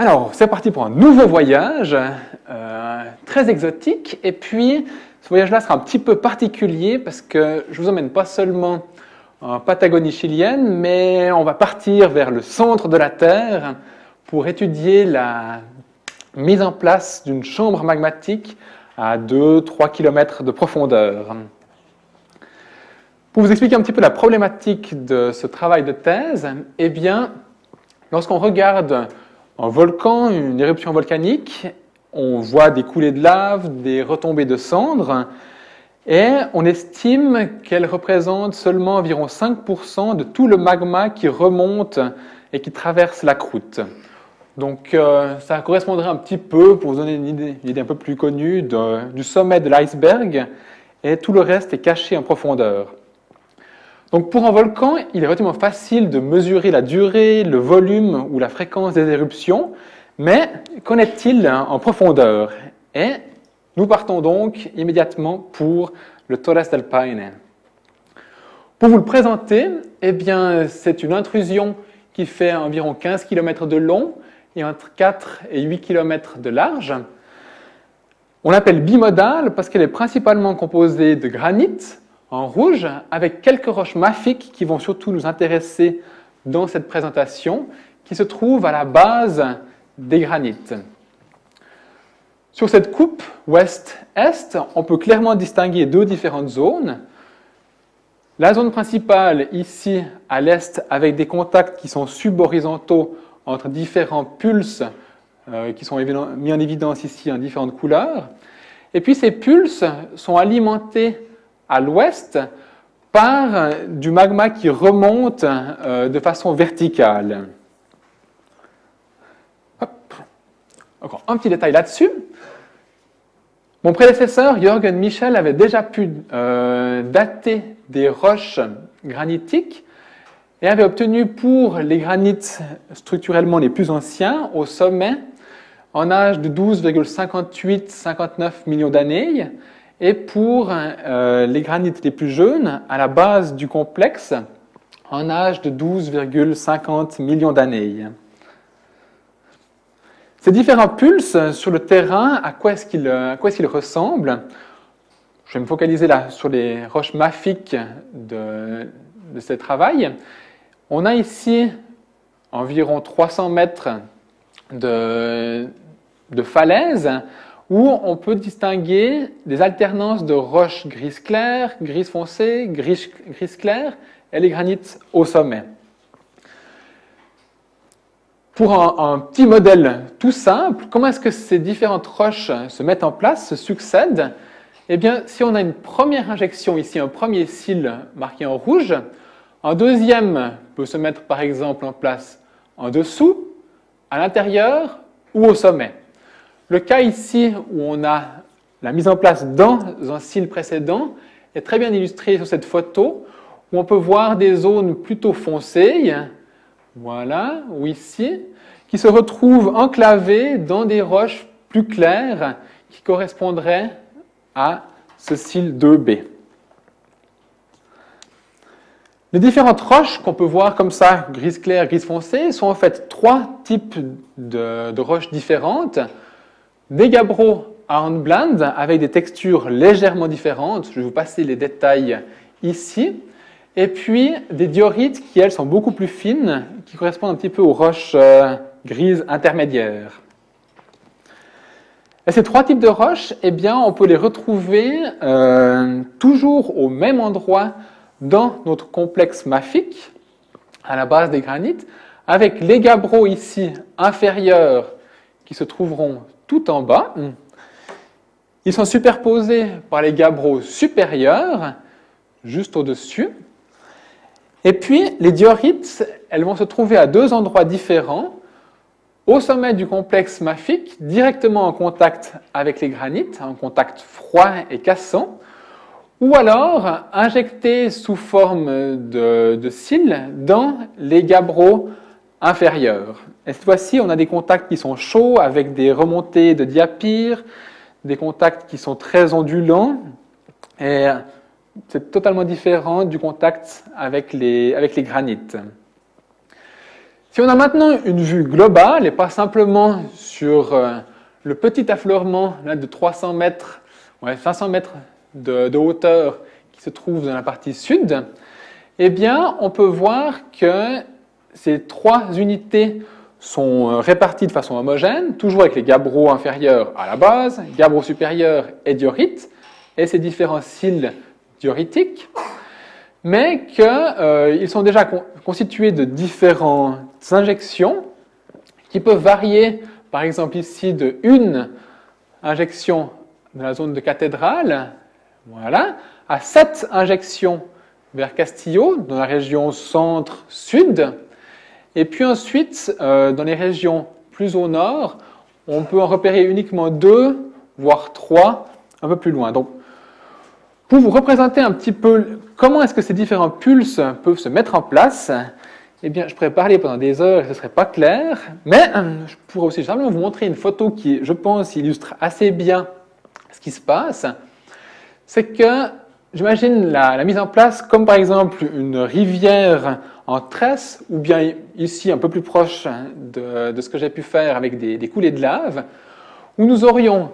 Alors, c'est parti pour un nouveau voyage, euh, très exotique. Et puis, ce voyage-là sera un petit peu particulier parce que je vous emmène pas seulement en Patagonie chilienne, mais on va partir vers le centre de la Terre pour étudier la mise en place d'une chambre magmatique à 2-3 km de profondeur. Pour vous expliquer un petit peu la problématique de ce travail de thèse, eh bien, lorsqu'on regarde un volcan, une éruption volcanique, on voit des coulées de lave, des retombées de cendres, et on estime qu'elle représente seulement environ 5% de tout le magma qui remonte et qui traverse la croûte. Donc euh, ça correspondrait un petit peu, pour vous donner une idée, un peu plus connue, du sommet de l'iceberg, et tout le reste est caché en profondeur. Donc pour un volcan, il est relativement facile de mesurer la durée, le volume ou la fréquence des éruptions, mais qu'en est-il en profondeur? Et nous partons donc immédiatement pour le Torres del Paine. Pour vous le présenter, eh bien, c'est une intrusion qui fait environ 15 km de long et entre 4 et 8 km de large. On l'appelle bimodale parce qu'elle est principalement composée de granit, en rouge avec quelques roches mafiques qui vont surtout nous intéresser dans cette présentation, qui se trouvent à la base des granites. Sur cette coupe ouest-est, on peut clairement distinguer deux différentes zones. La zone principale, ici à l'est, avec des contacts qui sont subhorizontaux entre différents pulses euh, qui sont mis en évidence ici en différentes couleurs. Et puis ces pulses sont alimentés à l'ouest par du magma qui remonte euh, de façon verticale. Encore un petit détail là-dessus. Mon prédécesseur, Jürgen Michel, avait déjà pu euh, dater des roches granitiques et avait obtenu pour les granites structurellement les plus anciens, au sommet, en âge de 12,58-59 millions d'années, et pour euh, les granites les plus jeunes, à la base du complexe, en âge de 12,50 millions d'années. Ces différents pulses sur le terrain, à quoi est-ce qu'ils ressemblent? Je vais me focaliser là sur les roches mafiques de, de ce travail. On a ici environ 300 mètres de, de falaise où on peut distinguer des alternances de roches gris clair, gris foncé, gris, gris clair et les granites au sommet. Pour un, petit modèle tout simple, comment est-ce que ces différentes roches se mettent en place, se succèdent? Eh bien, si on a une première injection ici, un premier cil marqué en rouge, un deuxième peut se mettre par exemple en place en dessous, à l'intérieur ou au sommet. Le cas ici où on a la mise en place dans un cil précédent est très bien illustré sur cette photo où on peut voir des zones plutôt foncées, voilà, ou ici, qui se retrouvent enclavées dans des roches plus claires qui correspondraient à ce cil 2B. Les différentes roches qu'on peut voir comme ça, gris clair, gris foncé, sont en fait trois types de roches différentes des gabbros à Hornblende avec des textures légèrement différentes. Je vais vous passer les détails ici. Et puis des diorites qui, elles, sont beaucoup plus fines, qui correspondent un petit peu aux roches euh, grises intermédiaires. Et ces trois types de roches, eh bien, on peut les retrouver euh, toujours au même endroit dans notre complexe mafique, à la base des granites, avec les gabbros ici inférieurs qui se trouveront tout en bas. Ils sont superposés par les gabbros supérieurs, juste au-dessus. Et puis, les diorites, elles vont se trouver à deux endroits différents, au sommet du complexe mafique, directement en contact avec les granites, en contact froid et cassant, ou alors injectés sous forme de, de cils dans les gabbros inférieure. Et cette fois-ci, on a des contacts qui sont chauds avec des remontées de diapir, des contacts qui sont très ondulants. Et c'est totalement différent du contact avec les, granites. Si on a maintenant une vue globale et pas simplement sur euh, le petit affleurement de 300 mètres, ouais, 500 mètres de, hauteur qui se trouve dans la partie sud, eh bien, on peut voir que ces trois unités sont euh, réparties de façon homogène, toujours avec les gabbros inférieurs à la base, gabbros supérieurs et diorites, et ces différents cils dioritiques mais qu'ils euh, sont déjà constitués de différentes injections qui peuvent varier, par exemple ici, de une injection dans la zone de cathédrale, voilà, à sept injections vers Castillo, dans la région centre-sud, et puis ensuite, euh, dans les régions plus au nord, on peut en repérer uniquement deux, voire trois, un peu plus loin. Donc, pour vous représenter un petit peu comment est-ce que ces différents pulses peuvent se mettre en place, eh bien, je pourrais parler pendant des heures et ce ne serait pas clair, mais euh, je pourrais aussi simplement vous montrer une photo qui, je pense, illustre assez bien ce qui se passe. C'est que j'imagine la, mise en place comme par exemple une rivière en tresse, ou bien ici un peu plus proche de, ce que j'ai pu faire avec des coulées de lave, où nous aurions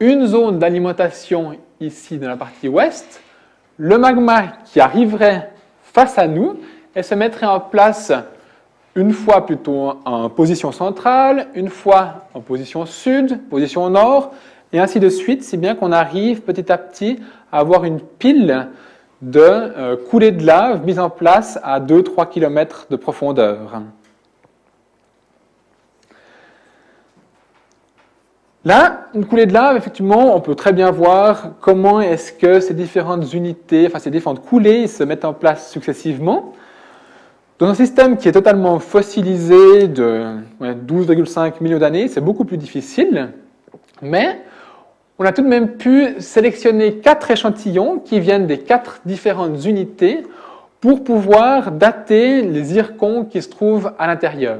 une zone d'alimentation ici dans la partie ouest, le magma qui arriverait face à nous et se mettrait en place une fois plutôt en position centrale, une fois en position sud, position nord, et ainsi de suite, si bien qu'on arrive petit à petit avoir une pile de euh, coulées de lave mise en place à 2-3 km de profondeur. Là, une coulée de lave, effectivement, on peut très bien voir comment est-ce que ces différentes unités, enfin ces différentes coulées se mettent en place successivement. Dans un système qui est totalement fossilisé de 12,5 millions d'années, c'est beaucoup plus difficile, mais on a tout de même pu sélectionner quatre échantillons qui viennent des quatre différentes unités pour pouvoir dater les zircons qui se trouvent à l'intérieur.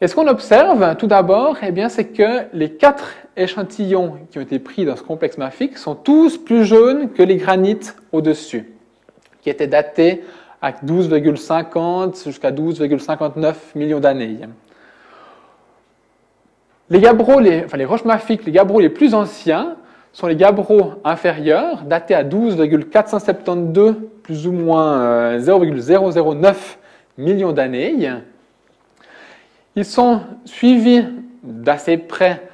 Et ce qu'on observe, tout d'abord, eh c'est que les quatre échantillons qui ont été pris dans ce complexe mafique sont tous plus jaunes que les granites au-dessus, qui étaient datés à 12,50 jusqu'à 12,59 millions d'années. Les gabbros, roches mafiques, les gabbros les plus anciens sont les gabbros inférieurs, datés à 12,472 plus ou moins 0,009 euh, millions d'années. Ils sont suivis d'assez près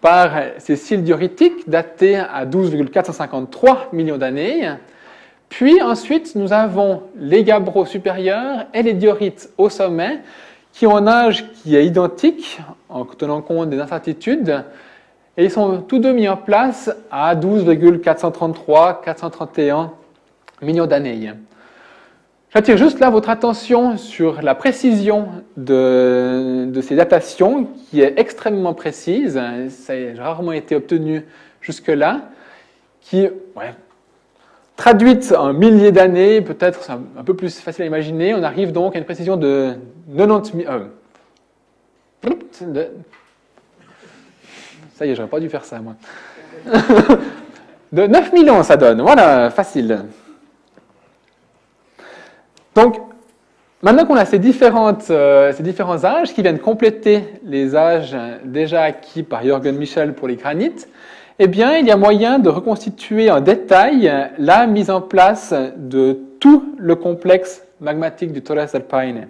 par ces cils dioritiques datés à 12,453 millions d'années. Puis ensuite, nous avons les gabbros supérieurs et les diorites au sommet qui ont un âge qui est identique en tenant compte des incertitudes. Et ils sont tous deux mis en place à 12,433-431 millions d'années. J'attire juste là votre attention sur la précision de, ces datations qui est extrêmement précise. Ça a rarement été obtenu jusque-là. Qui, ouais, traduite en milliers d'années, peut-être c'est un, peu plus facile à imaginer, on arrive donc à une précision de 90 000. Euh, ça y est, j'aurais pas dû faire ça, moi. de 9 millions, ça donne. Voilà, facile. Donc, maintenant qu'on a ces, euh, ces différents âges qui viennent compléter les âges déjà acquis par Jürgen Michel pour les granites, eh bien, il y a moyen de reconstituer en détail la mise en place de tout le complexe magmatique du Torres Alpine.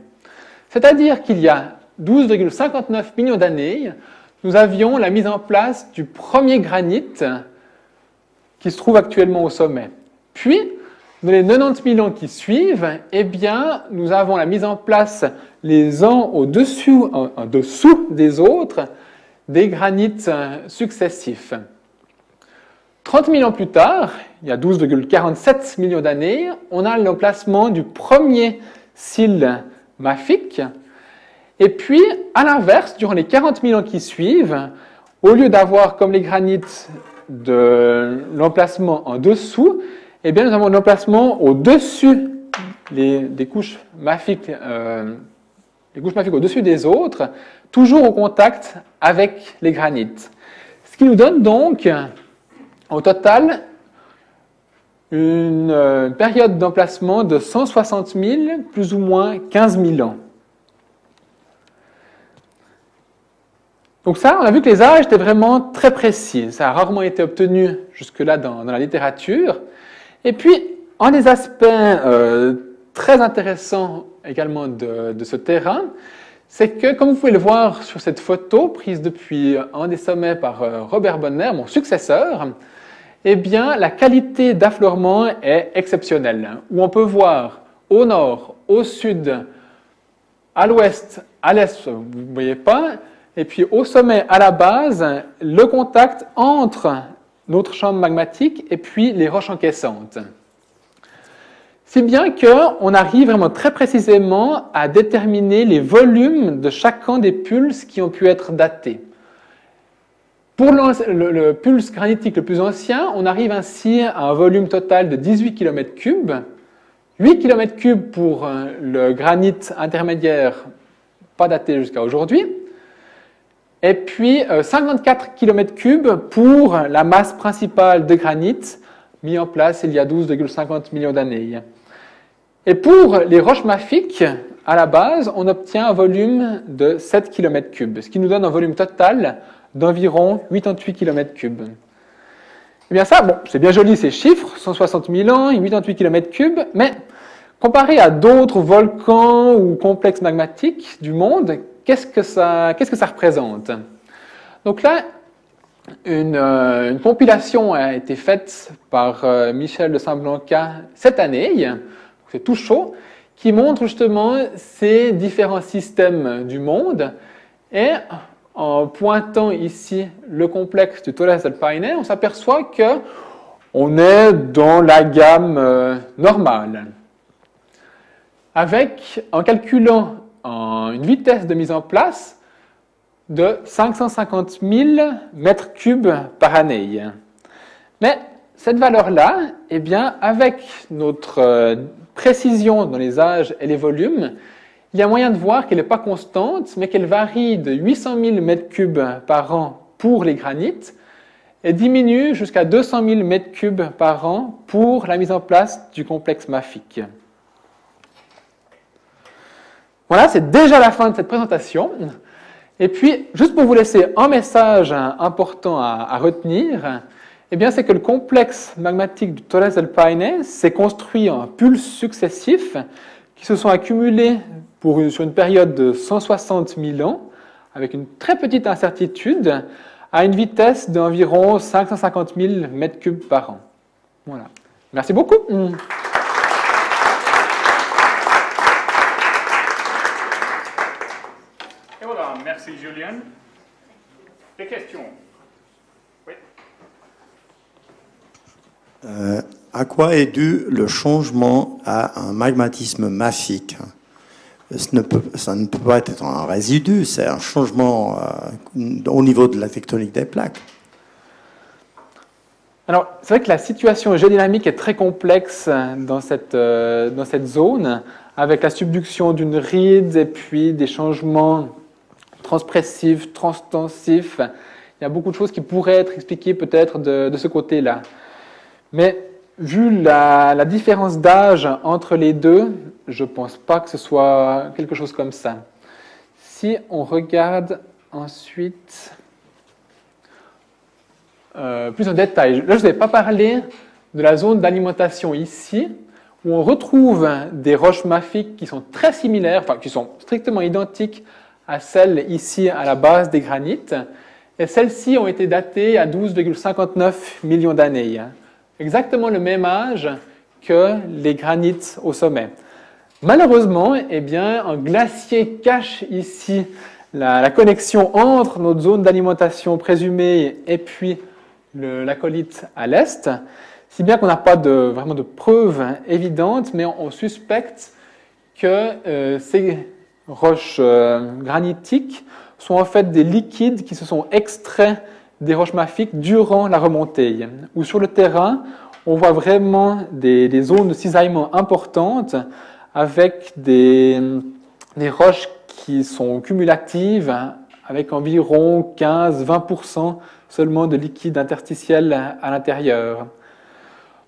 C'est-à-dire qu'il y a 12,59 millions d'années, nous avions la mise en place du premier granit qui se trouve actuellement au sommet. Puis, dans les 90 000 ans qui suivent, eh bien, nous avons la mise en place les uns au-dessus, en, dessous des autres, des granites successifs. 30 000 ans plus tard, il y a 12,47 millions d'années, on a l'emplacement du premier cil mafique. Et puis, à l'inverse, durant les 40 000 ans qui suivent, au lieu d'avoir comme les granites de l'emplacement en dessous, eh bien, nous avons un emplacement au-dessus des couches mafiques, euh, les couches mafiques au-dessus des autres, toujours au contact avec les granites. Ce qui nous donne donc, au total, une euh, période d'emplacement de 160 000, plus ou moins 15 000 ans. Donc ça, on a vu que les âges étaient vraiment très précis. Ça a rarement été obtenu jusque-là dans, la littérature. Et puis, un des aspects euh, très intéressants également de, ce terrain, c'est que, comme vous pouvez le voir sur cette photo prise depuis un des sommets par euh, Robert Bonner, mon successeur, eh bien, la qualité d'affleurement est exceptionnelle, où on peut voir au nord, au sud, à l'ouest, à l'est, vous ne voyez pas, et puis au sommet, à la base, le contact entre notre chambre magmatique et puis les roches encaissantes. Si bien qu'on arrive vraiment très précisément à déterminer les volumes de chacun des pulses qui ont pu être datés. Pour le, pulse granitique le plus ancien, on arrive ainsi à un volume total de 18 km3, 8 km3 pour euh, le granit intermédiaire pas daté jusqu'à aujourd'hui, et puis 54 euh, km3 pour la masse principale de granit mis en place il y a 12,50 millions d'années. Et pour les roches mafiques, à la base, on obtient un volume de 7 km3, ce qui nous donne un volume total d'environ 88 km3. Eh bien ça, bon, c'est bien joli ces chiffres, 160 000 ans, 88 km3, mais comparé à d'autres volcans ou complexes magmatiques du monde, qu'est-ce que ça, représente? Donc là, une, euh, une, compilation a été faite par euh, Michel de Saint-Blanca cette année, c'est tout chaud, qui montre justement ces différents systèmes du monde. Et en pointant ici le complexe du del Paine, on s'aperçoit que on est dans la gamme euh, normale. Avec, en calculant une vitesse de mise en place de 550 000 mètres cubes par année. Mais cette valeur-là, eh bien, avec notre euh, précision dans les âges et les volumes, il y a moyen de voir qu'elle n'est pas constante, mais qu'elle varie de 800 000 m3 par an pour les granites et diminue jusqu'à 200 000 m3 par an pour la mise en place du complexe mafique. Voilà, c'est déjà la fin de cette présentation. Et puis, juste pour vous laisser un message important à, retenir, eh c'est que le complexe magmatique du Torres del Paine s'est construit en pulses successifs qui se sont accumulés pour sur une période de 160 000 ans, avec une très petite incertitude, à une vitesse d'environ 550 000 m3 par an. Voilà. Merci beaucoup. Merci Julien. Des questions? Oui. Euh, à quoi est dû le changement à un magmatisme mafique? Ça ne peut pas être un résidu, c'est un changement euh, au niveau de la tectonique des plaques. Alors, c'est vrai que la situation géodynamique est très complexe dans cette, euh, dans cette zone, avec la subduction d'une ride et puis des changements transpressif, transtensif. Il y a beaucoup de choses qui pourraient être expliquées peut-être de, ce côté-là. Mais vu la, différence d'âge entre les deux, je ne pense pas que ce soit quelque chose comme ça. Si on regarde ensuite euh, plus en détail, là je ne ai pas parlé de la zone d'alimentation ici, où on retrouve des roches mafiques qui sont très similaires, enfin qui sont strictement identiques à celles ici à la base des granites. Et celles-ci ont été datées à 12,59 millions d'années. Exactement le même âge que les granites au sommet. Malheureusement, eh bien, un glacier cache ici la, connexion entre notre zone d'alimentation présumée et puis la colite à l'est, si bien qu'on n'a pas vraiment de preuves évidentes, mais on, suspecte que euh, ces roches euh, granitiques sont en fait des liquides qui se sont extraits des roches mafiques durant la remontée. Ou sur le terrain, on voit vraiment des, zones de cisaillement importantes avec des, des, roches qui sont cumulatives avec environ 15-20% seulement de liquide interstitiel à l'intérieur.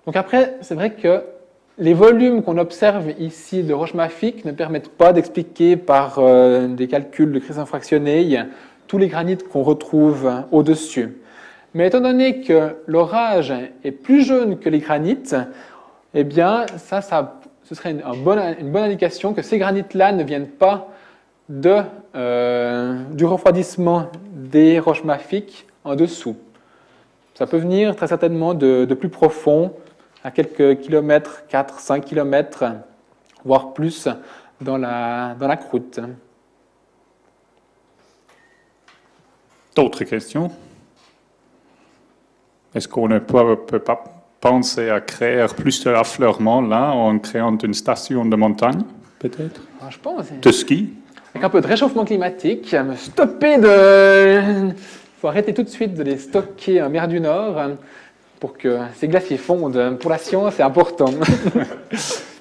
Donc après, c'est vrai que les volumes qu'on observe ici de roches mafiques ne permettent pas d'expliquer par euh, des calculs de crise infractionnée tous les granites qu'on retrouve au-dessus. Mais étant donné que l'orage est plus jeune que les granites, eh bien, ça, ça ce serait une, bonne, indication que ces granites-là ne viennent pas euh, du refroidissement des roches mafiques en dessous. Ça peut venir très certainement de, plus profond, à quelques kilomètres, 4, 5 kilomètres, voire plus, dans la croûte. D'autres questions? Est-ce qu'on ne peut, peut, pas penser à créer plus de affleurement là en créant une station de montagne, peut-être? Ah, Je pense. De ski? Avec un peu de réchauffement climatique, stopper de. Il faut arrêter tout de suite de les stocker en mer du Nord pour que ces glaciers fondent. Pour la science, c'est important.